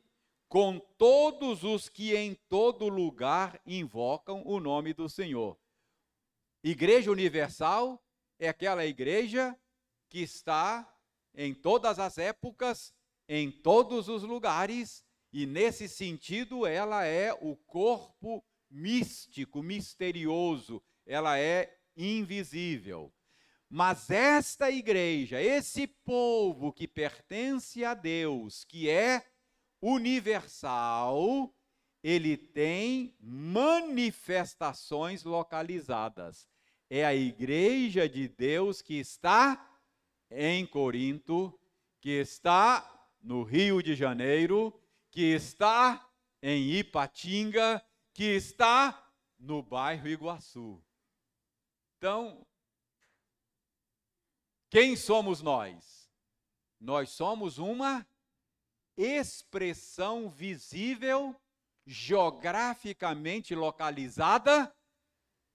com todos os que em todo lugar invocam o nome do Senhor. Igreja universal é aquela igreja que está em todas as épocas, em todos os lugares, e nesse sentido ela é o corpo místico, misterioso, ela é invisível. Mas esta igreja, esse povo que pertence a Deus, que é universal, ele tem manifestações localizadas. É a igreja de Deus que está em Corinto, que está no Rio de Janeiro, que está em Ipatinga, que está no bairro Iguaçu. Então, quem somos nós? Nós somos uma expressão visível, geograficamente localizada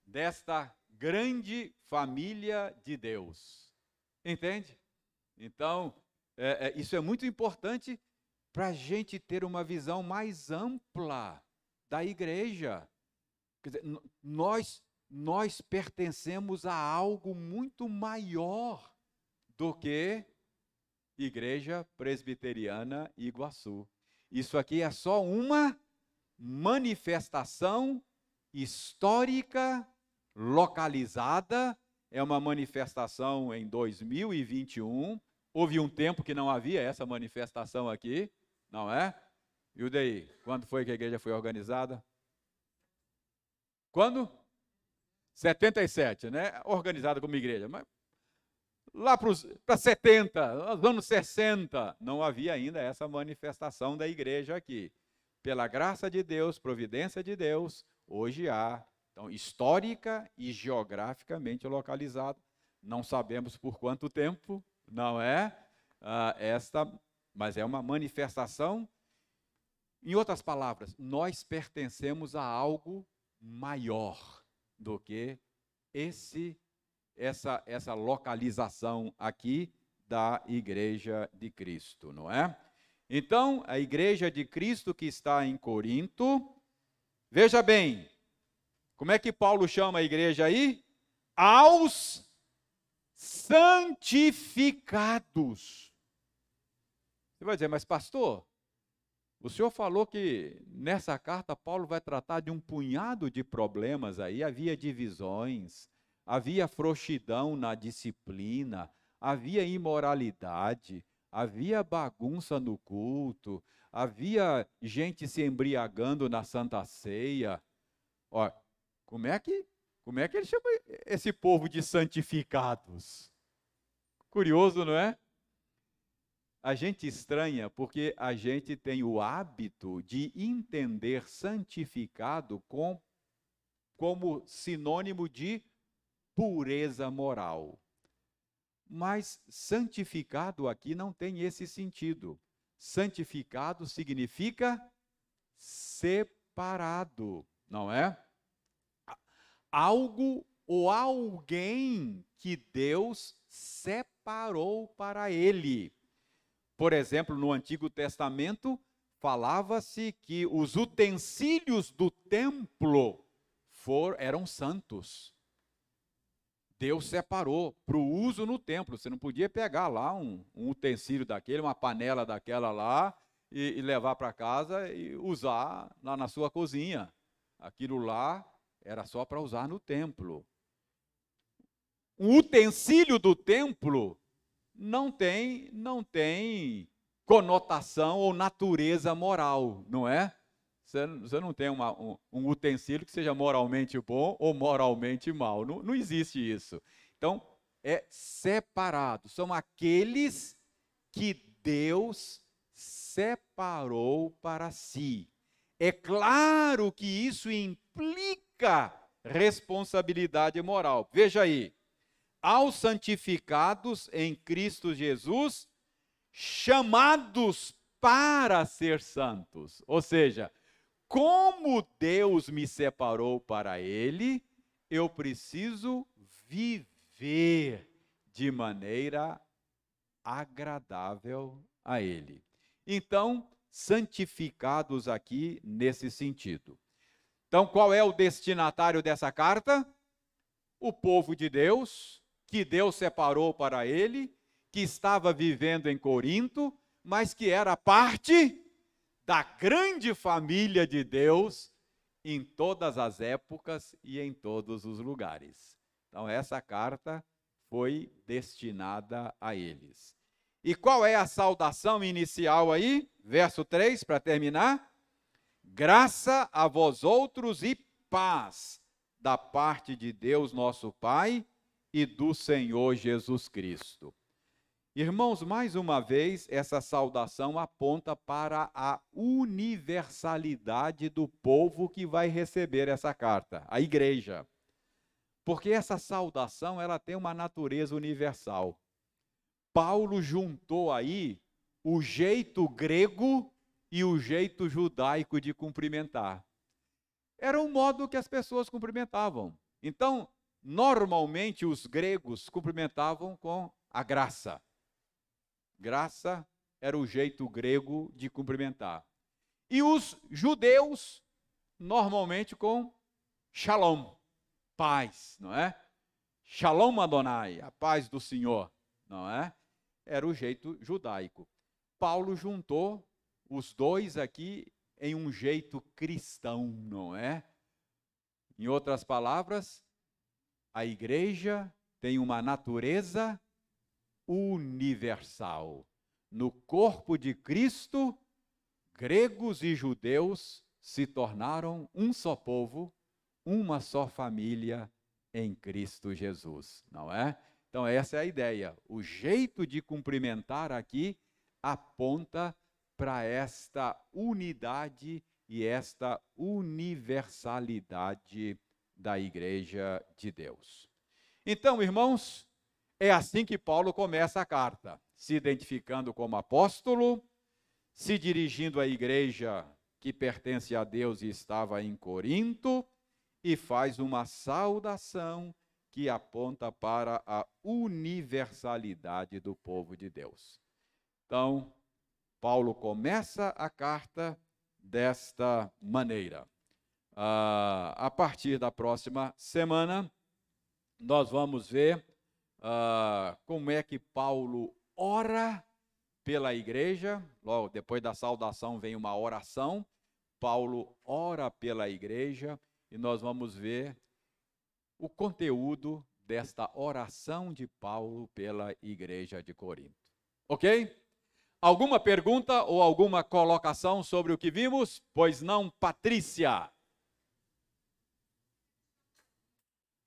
desta grande família de Deus. Entende? Então, é, é, isso é muito importante para a gente ter uma visão mais ampla da igreja. Quer dizer, nós, nós pertencemos a algo muito maior do que Igreja Presbiteriana Iguaçu. Isso aqui é só uma manifestação histórica localizada, é uma manifestação em 2021. Houve um tempo que não havia essa manifestação aqui, não é? E o daí? Quando foi que a igreja foi organizada? Quando? 77, né? Organizada como igreja. Mas lá para 70, nos anos 60, não havia ainda essa manifestação da igreja aqui. Pela graça de Deus, providência de Deus, hoje há. Então, histórica e geograficamente localizado. Não sabemos por quanto tempo, não é? Ah, esta, mas é uma manifestação. Em outras palavras, nós pertencemos a algo maior do que esse essa, essa localização aqui da igreja de Cristo, não é? Então, a igreja de Cristo que está em Corinto, veja bem, como é que Paulo chama a igreja aí? Aos santificados. Você vai dizer, mas pastor, o senhor falou que nessa carta Paulo vai tratar de um punhado de problemas aí, havia divisões, havia frouxidão na disciplina, havia imoralidade, havia bagunça no culto, havia gente se embriagando na Santa Ceia. Ó, como é que como é que ele chama esse povo de santificados? Curioso, não é? A gente estranha porque a gente tem o hábito de entender santificado com, como sinônimo de pureza moral. Mas santificado aqui não tem esse sentido. Santificado significa separado, não é? Algo ou alguém que Deus separou para ele. Por exemplo, no Antigo Testamento, falava-se que os utensílios do templo for, eram santos. Deus separou para o uso no templo. Você não podia pegar lá um, um utensílio daquele, uma panela daquela lá, e, e levar para casa e usar lá na sua cozinha. Aquilo lá era só para usar no templo. Um utensílio do templo não tem, não tem conotação ou natureza moral, não é? Você, não tem uma, um, um, utensílio que seja moralmente bom ou moralmente mal. Não, não existe isso. Então, é separado. São aqueles que Deus separou para si. É claro que isso implica responsabilidade moral. Veja aí. Aos santificados em Cristo Jesus, chamados para ser santos. Ou seja, como Deus me separou para Ele, eu preciso viver de maneira agradável a Ele. Então, santificados aqui nesse sentido. Então, qual é o destinatário dessa carta? O povo de Deus, que Deus separou para ele, que estava vivendo em Corinto, mas que era parte da grande família de Deus em todas as épocas e em todos os lugares. Então, essa carta foi destinada a eles. E qual é a saudação inicial aí? Verso 3, para terminar. Graça a vós outros e paz da parte de Deus nosso Pai e do Senhor Jesus Cristo. Irmãos, mais uma vez, essa saudação aponta para a universalidade do povo que vai receber essa carta, a igreja. Porque essa saudação, ela tem uma natureza universal. Paulo juntou aí o jeito grego e o jeito judaico de cumprimentar. Era o modo que as pessoas cumprimentavam. Então, normalmente os gregos cumprimentavam com a graça. Graça era o jeito grego de cumprimentar. E os judeus, normalmente com shalom, paz, não é? Shalom Adonai, a paz do Senhor, não é? era o jeito judaico. Paulo juntou os dois aqui em um jeito cristão, não é? Em outras palavras, a igreja tem uma natureza universal. No corpo de Cristo, gregos e judeus se tornaram um só povo, uma só família em Cristo Jesus, não é? Então, essa é a ideia. O jeito de cumprimentar aqui aponta para esta unidade e esta universalidade da Igreja de Deus. Então, irmãos, é assim que Paulo começa a carta, se identificando como apóstolo, se dirigindo à igreja que pertence a Deus e estava em Corinto, e faz uma saudação que aponta para a universalidade do povo de Deus. Então, Paulo começa a carta desta maneira. Uh, a partir da próxima semana, nós vamos ver uh, como é que Paulo ora pela igreja. Logo depois da saudação vem uma oração. Paulo ora pela igreja e nós vamos ver o conteúdo desta oração de Paulo pela igreja de Corinto. Ok? Alguma pergunta ou alguma colocação sobre o que vimos? Pois não, Patrícia?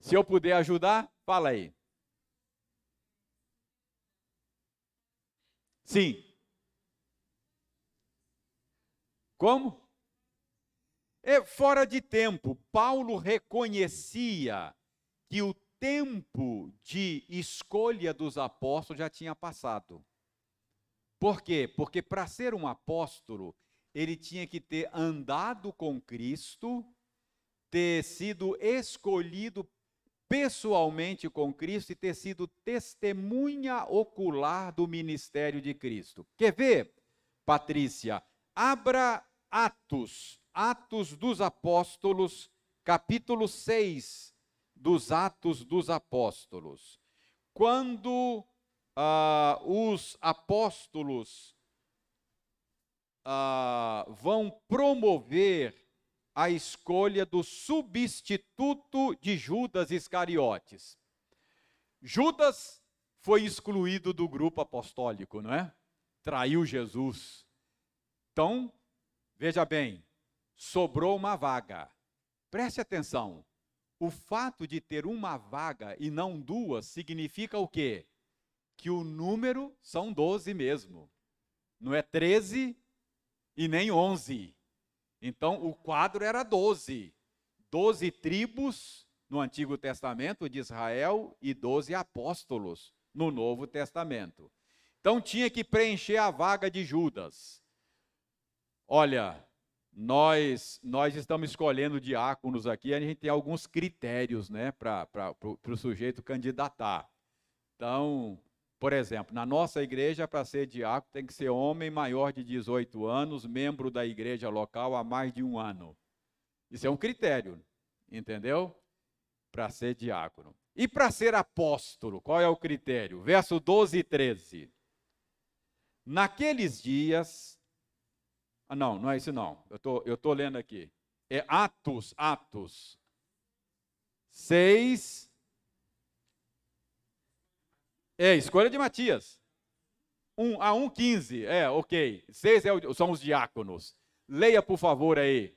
Se eu puder ajudar, fala aí. Sim. Como? É fora de tempo. Paulo reconhecia que o tempo de escolha dos apóstolos já tinha passado. Por quê? Porque para ser um apóstolo, ele tinha que ter andado com Cristo, ter sido escolhido pessoalmente com Cristo e ter sido testemunha ocular do ministério de Cristo. Quer ver, Patrícia? Abra Atos, Atos dos Apóstolos, capítulo 6 dos Atos dos Apóstolos. Quando ah, os apóstolos ah, vão promover a escolha do substituto de Judas Iscariotes. Judas foi excluído do grupo apostólico, não é? Traiu Jesus. Então, veja bem, sobrou uma vaga. Preste atenção. O fato de ter uma vaga e não duas significa o quê? Que o número são 12 mesmo. Não é 13 e nem 11. Então, o quadro era 12. 12 tribos no Antigo Testamento de Israel e 12 apóstolos no Novo Testamento. Então, tinha que preencher a vaga de Judas. Olha, nós, nós estamos escolhendo diáconos aqui, a gente tem alguns critérios né, para o sujeito candidatar. Então, por exemplo, na nossa igreja, para ser diácono, tem que ser homem maior de 18 anos, membro da igreja local há mais de um ano. Isso é um critério, entendeu? Para ser diácono. E para ser apóstolo, qual é o critério? Verso 12 e 13. Naqueles dias. Ah, não, não é isso não. Eu tô, estou tô lendo aqui. É Atos, Atos 6, é, escolha de Matias. Um, a 1,15. É, ok. Seis é são os diáconos. Leia, por favor, aí.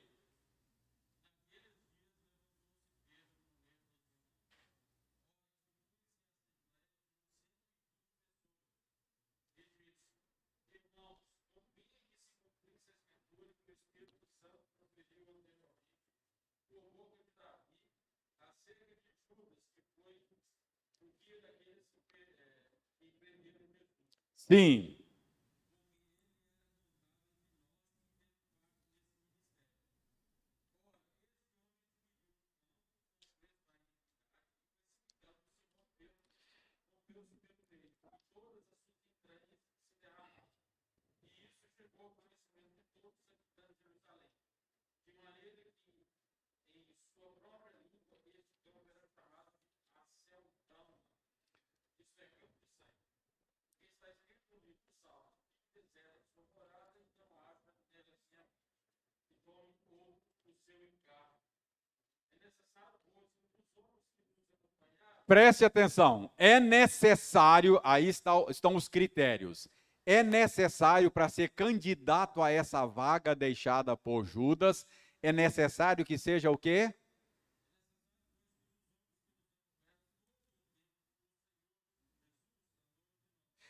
Sim. Preste atenção, é necessário, aí está, estão os critérios. É necessário para ser candidato a essa vaga deixada por Judas, é necessário que seja o quê?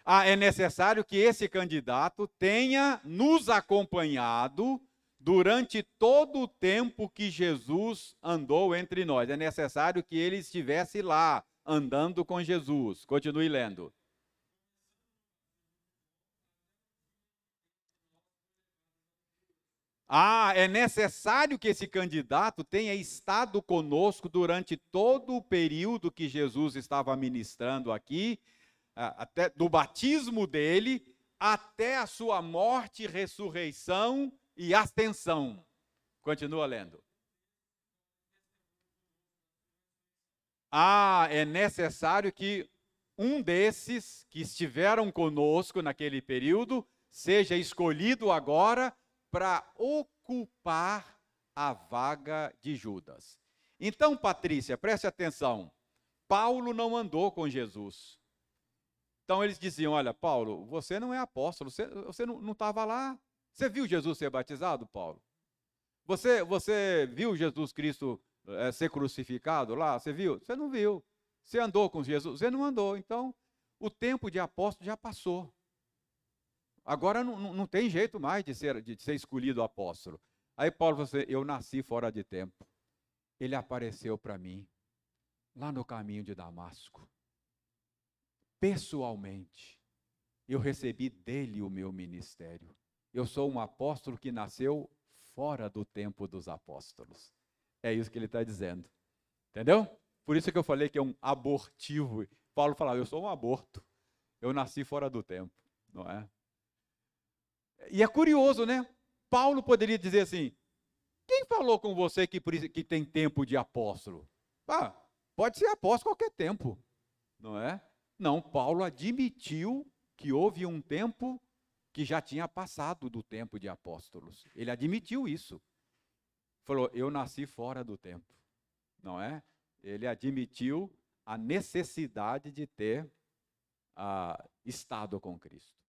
Ah, é necessário que esse candidato tenha nos acompanhado durante todo o tempo que Jesus andou entre nós. É necessário que ele estivesse lá, andando com Jesus. Continue lendo. Ah, é necessário que esse candidato tenha estado conosco durante todo o período que Jesus estava ministrando aqui, até do batismo dele até a sua morte, ressurreição e ascensão. Continua lendo. Ah, é necessário que um desses que estiveram conosco naquele período seja escolhido agora para ocupar a vaga de Judas. Então, Patrícia, preste atenção. Paulo não andou com Jesus. Então eles diziam: Olha, Paulo, você não é apóstolo, você, você não estava lá. Você viu Jesus ser batizado, Paulo? Você, você viu Jesus Cristo é, ser crucificado lá? Você viu? Você não viu. Você andou com Jesus? Você não andou. Então, o tempo de apóstolo já passou. Agora não, não, tem jeito mais de ser, de ser escolhido apóstolo. Aí Paulo falou assim: Eu nasci fora de tempo. Ele apareceu para mim, lá no caminho de Damasco. Pessoalmente, eu recebi dele o meu ministério. Eu sou um apóstolo que nasceu fora do tempo dos apóstolos. É isso que ele está dizendo. Entendeu? Por isso que eu falei que é um abortivo. Paulo falava, eu sou um aborto. Eu nasci fora do tempo, não é? E é curioso, né? Paulo poderia dizer assim: quem falou com você que, que tem tempo de apóstolo? Ah, pode ser apóstolo qualquer tempo, não é? Não, Paulo admitiu que houve um tempo que já tinha passado do tempo de apóstolos. Ele admitiu isso. Falou: Eu nasci fora do tempo, não é? Ele admitiu a necessidade de ter ah, estado com Cristo.